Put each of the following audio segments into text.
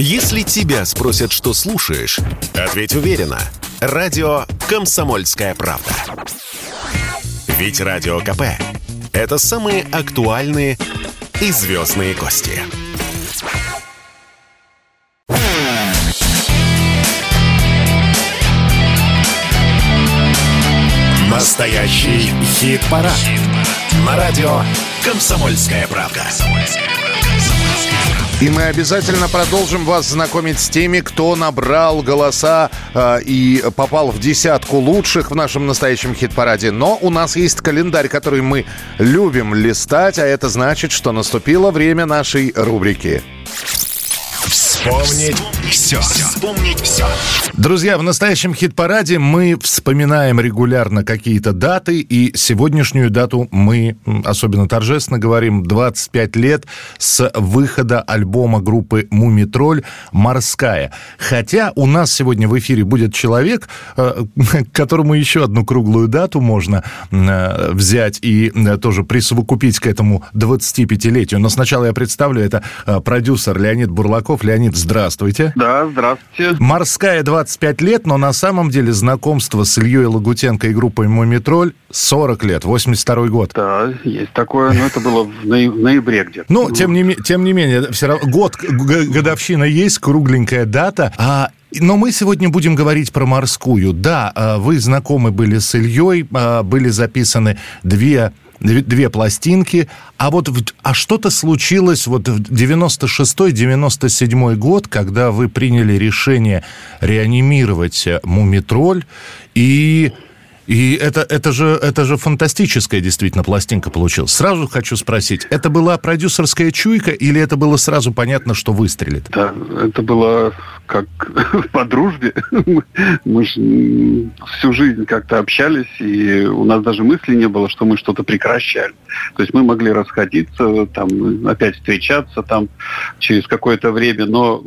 Если тебя спросят, что слушаешь, ответь уверенно. Радио «Комсомольская правда». Ведь Радио КП – это самые актуальные и звездные гости. Настоящий хит-парад. Хит На радио «Комсомольская правда». И мы обязательно продолжим вас знакомить с теми, кто набрал голоса э, и попал в десятку лучших в нашем настоящем хит-параде. Но у нас есть календарь, который мы любим листать, а это значит, что наступило время нашей рубрики. Вспомнить все. Вспомнить все. Друзья, в настоящем хит-параде мы вспоминаем регулярно какие-то даты, и сегодняшнюю дату мы особенно торжественно говорим 25 лет с выхода альбома группы «Мумитроль» «Морская». Хотя у нас сегодня в эфире будет человек, э, которому еще одну круглую дату можно э, взять и э, тоже присовокупить к этому 25-летию. Но сначала я представлю, это продюсер Леонид Бурлаков. Леонид, здравствуйте. Да, здравствуйте. «Морская» 25 лет, но на самом деле знакомство с Ильей Лагутенко и группой «Мумитроль» 40 лет, 82 год. Да, есть такое, но это было в, ноябре где-то. Ну, тем не, тем не менее, все равно год, годовщина есть, кругленькая дата. А но мы сегодня будем говорить про морскую. Да, а, вы знакомы были с Ильей, а, были записаны две две пластинки. А вот а что-то случилось вот в 96-97 год, когда вы приняли решение реанимировать э, Мумитроль и и это, это, же, это же фантастическая действительно пластинка получилась. Сразу хочу спросить, это была продюсерская чуйка или это было сразу понятно, что выстрелит? Да, это было как по дружбе. Мы же всю жизнь как-то общались, и у нас даже мысли не было, что мы что-то прекращали. То есть мы могли расходиться, там, опять встречаться там через какое-то время, но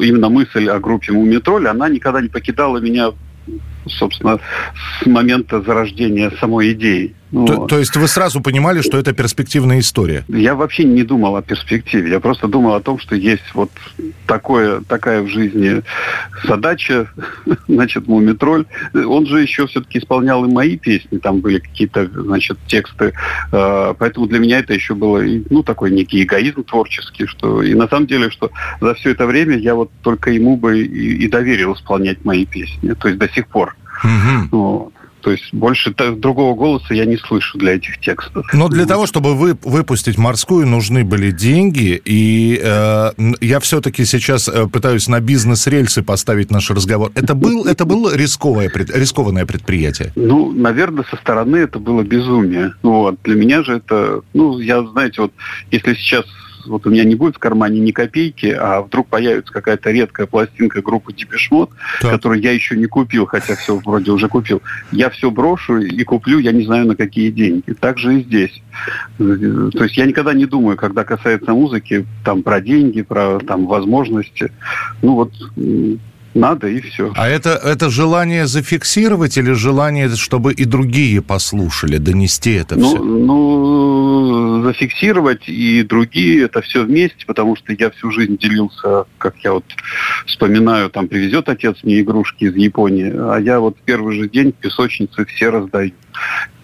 э, именно мысль о группе Мумитроль, она никогда не покидала меня собственно, с момента зарождения самой идеи. Ну, то, то есть вы сразу понимали, что это перспективная история? Я вообще не думал о перспективе. Я просто думал о том, что есть вот такое, такая в жизни задача, значит, Мумитроль. Он же еще все-таки исполнял и мои песни, там были какие-то, значит, тексты. А, поэтому для меня это еще было, ну, такой некий эгоизм творческий, что и на самом деле, что за все это время я вот только ему бы и, и доверил исполнять мои песни. То есть до сих пор. Угу. Вот. То есть больше другого голоса я не слышу для этих текстов. Но для того, чтобы вы, выпустить морскую, нужны были деньги. И э, я все-таки сейчас э, пытаюсь на бизнес-рельсы поставить наш разговор. Это, был, это было рисковое, рискованное предприятие? Ну, наверное, со стороны это было безумие. Вот. Для меня же это... Ну, я, знаете, вот если сейчас вот у меня не будет в кармане ни копейки, а вдруг появится какая-то редкая пластинка группы Депешмот, которую я еще не купил, хотя все вроде уже купил, я все брошу и куплю, я не знаю на какие деньги. Так же и здесь. То есть я никогда не думаю, когда касается музыки, там про деньги, про там возможности. Ну вот надо и все. А это, это желание зафиксировать или желание, чтобы и другие послушали, донести это ну, все? Ну, зафиксировать и другие, это все вместе, потому что я всю жизнь делился, как я вот вспоминаю, там привезет отец мне игрушки из Японии, а я вот первый же день в песочнице все раздаю.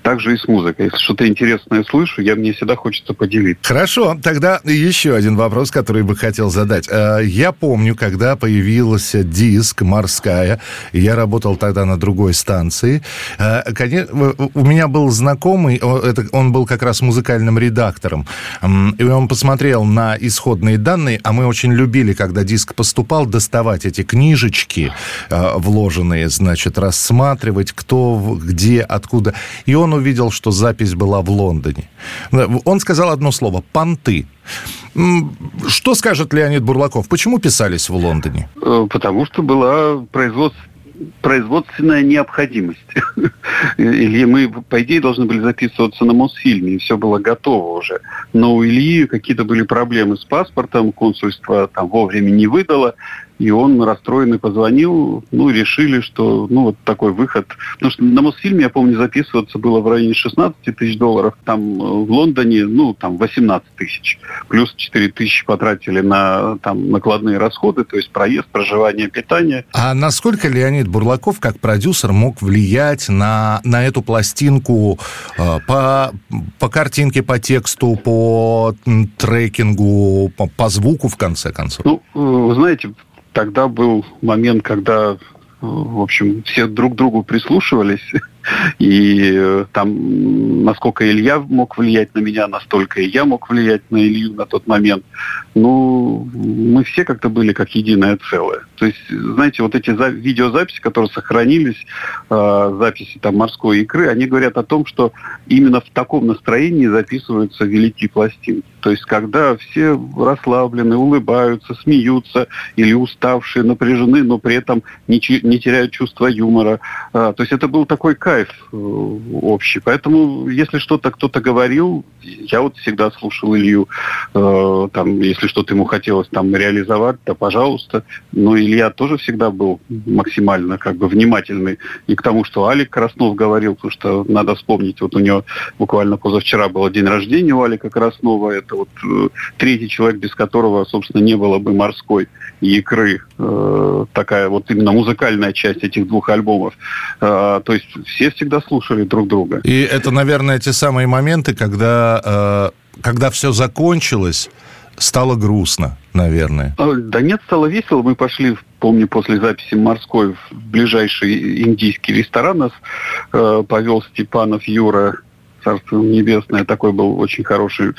Так же и с музыкой. Если что-то интересное слышу, я, мне всегда хочется поделиться. Хорошо, тогда еще один вопрос, который бы хотел задать. Э, я помню, когда появился диск «Морская», я работал тогда на другой станции. Э, у меня был знакомый, он был как раз музыкальным редактором, и он посмотрел на исходные данные, а мы очень любили, когда диск поступал, доставать эти книжечки э, вложенные, значит, рассматривать, кто, где, откуда. И он увидел, что запись была в Лондоне. Он сказал одно слово – «понты». Что скажет Леонид Бурлаков? Почему писались в Лондоне? Э, потому что была производство производственная необходимость. Или мы, по идее, должны были записываться на Мосфильме, и все было готово уже. Но у Ильи какие-то были проблемы с паспортом, консульство там вовремя не выдало, и он расстроенный позвонил, ну, решили, что, ну, вот такой выход. Потому что на Мосфильме, я помню, записываться было в районе 16 тысяч долларов, там э, в Лондоне, ну, там 18 тысяч, плюс 4 тысячи потратили на там накладные расходы, то есть проезд, проживание, питание. А насколько Леонид Бурлаков, как продюсер, мог влиять на, на эту пластинку э, по, по картинке, по тексту, по трекингу, по, по звуку, в конце концов? Ну, э, вы знаете, тогда был момент, когда в общем, все друг другу прислушивались. И э, там, насколько Илья мог влиять на меня, настолько и я мог влиять на Илью на тот момент. Ну, мы все как-то были как единое целое. То есть, знаете, вот эти видеозаписи, которые сохранились, э, записи там морской икры, они говорят о том, что именно в таком настроении записываются великие пластинки. То есть, когда все расслаблены, улыбаются, смеются или уставшие, напряжены, но при этом не, не теряют чувство юмора. Э, то есть, это был такой кайф э, общий. Поэтому, если что-то кто-то говорил, я вот всегда слушал Илью, э, там, если что-то ему хотелось там реализовать, то пожалуйста. Но Илья тоже всегда был максимально как бы внимательный и к тому, что Алик Краснов говорил, потому что надо вспомнить, вот у него буквально позавчера был день рождения у Алика Краснова, это вот э, третий человек, без которого, собственно, не было бы морской икры, э, такая вот именно музыкальная часть этих двух альбомов. Э, то есть все всегда слушали друг друга. И это, наверное, те самые моменты, когда, э, когда все закончилось, стало грустно, наверное. А, да нет, стало весело. Мы пошли, помню, после записи «Морской» в ближайший индийский ресторан нас э, повел Степанов Юра Царство Небесное. Такой был очень хороший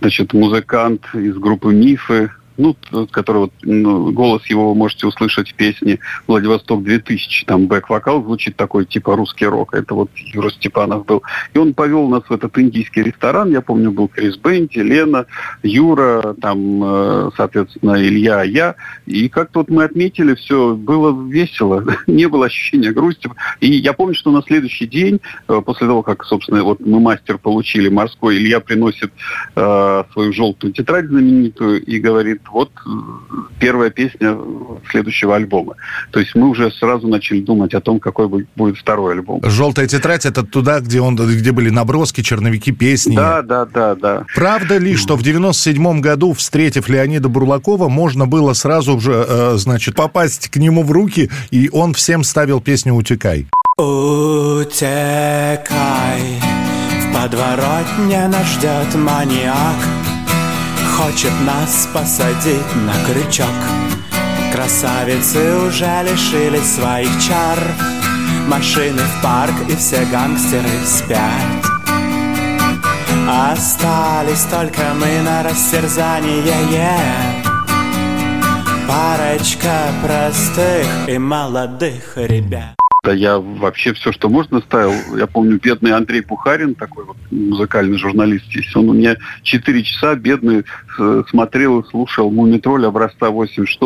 значит, музыкант из группы «Мифы» ну, который вот, ну, голос его вы можете услышать в песне «Владивосток-2000». Там бэк-вокал звучит такой, типа русский рок. Это вот Юра Степанов был. И он повел нас в этот индийский ресторан. Я помню, был Крис Бенти, Лена, Юра, там, э, соответственно, Илья, я. И как-то вот мы отметили все, было весело. Не было ощущения грусти. И я помню, что на следующий день, э, после того, как, собственно, вот мы мастер получили морской, Илья приносит э, свою желтую тетрадь знаменитую и говорит, вот э, первая песня следующего альбома. То есть мы уже сразу начали думать о том, какой будет второй альбом. «Желтая тетрадь» — это туда, где, он, где были наброски, черновики, песни? Да, да, да, да. Правда ли, что в 97 году, встретив Леонида Бурлакова, можно было сразу же, э, значит, попасть к нему в руки, и он всем ставил песню «Утекай»? Утекай, в подворотне нас ждет маньяк Хочет нас посадить на крючок. Красавицы уже лишились своих чар. Машины в парк и все гангстеры спят. Остались только мы на растерзание yeah. Парочка простых и молодых ребят да я вообще все, что можно, ставил. Я помню, бедный Андрей Пухарин, такой вот музыкальный журналист есть, он у меня 4 часа бедный смотрел и слушал «Мумитроль» образца 86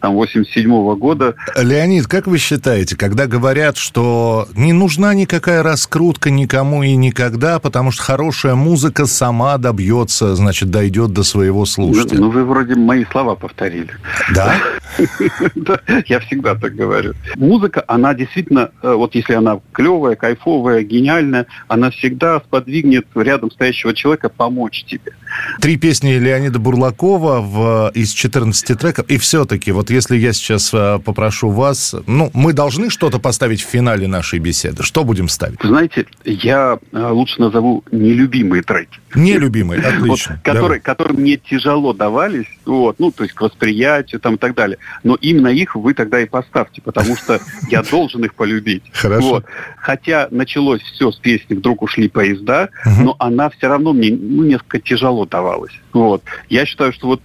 там, 87 -го года. Леонид, как вы считаете, когда говорят, что не нужна никакая раскрутка никому и никогда, потому что хорошая музыка сама добьется, значит, дойдет до своего слушателя? Ну, ну вы вроде мои слова повторили. Да? Я всегда так говорю. Музыка, она действительно, э, вот если она клевая, кайфовая, гениальная, она всегда сподвигнет рядом стоящего человека помочь тебе. Три песни Леонида Бурлакова в, из 14 треков. И все-таки, вот если я сейчас э, попрошу вас, ну, мы должны что-то поставить в финале нашей беседы. Что будем ставить? Знаете, я э, лучше назову нелюбимые треки. Нелюбимые, отлично. Вот, которые, которые мне тяжело давались, вот, ну, то есть к восприятию там и так далее. Но именно их вы тогда и поставьте, потому что я должен их полюбить. Хорошо. Вот. Хотя началось все с песни «Вдруг ушли поезда», но она все равно мне ну, несколько тяжело давалась. Вот. Я считаю, что вот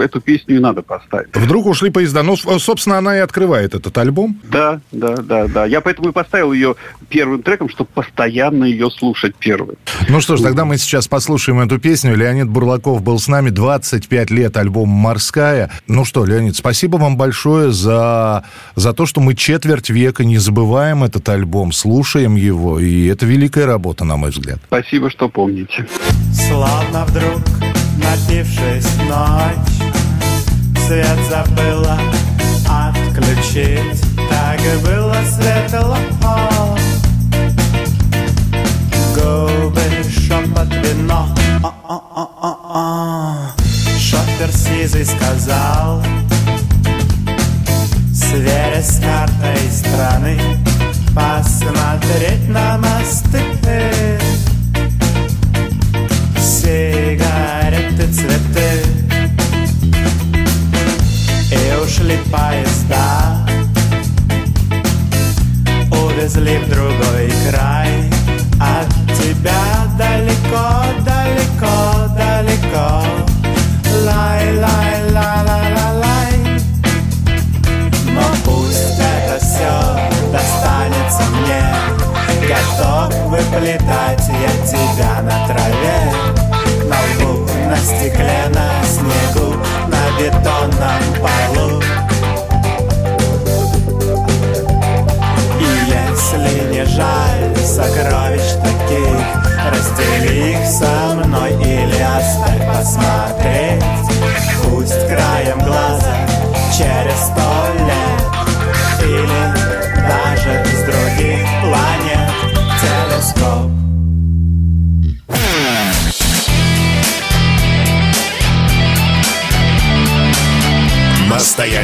э, эту песню и надо поставить. Вдруг ушли поезда. Ну, собственно, она и открывает этот альбом. Да, да, да, да. Я поэтому и поставил ее первым треком, чтобы постоянно ее слушать первым. Ну что ж, тогда мы сейчас послушаем эту песню. Леонид Бурлаков был с нами 25 лет, альбом «Морская». Ну что, Леонид, спасибо вам большое за, за то, что мы четверть века не забываем этот альбом, слушаем его. И это великая работа, на мой взгляд. Спасибо, что помните. Славно вдруг напившись ночь Свет забыла включить Так и было светло. Губы, шепот, вино. Шофер сизый сказал Сверясь с картой страны Посмотреть на мосты Сигареты, И ушли поезда Увезли в другой край От тебя далеко, далеко, далеко Лай, лай, ла, ла, ла, лай Но пусть это все достанется мне Готов выплетать я тебя на траве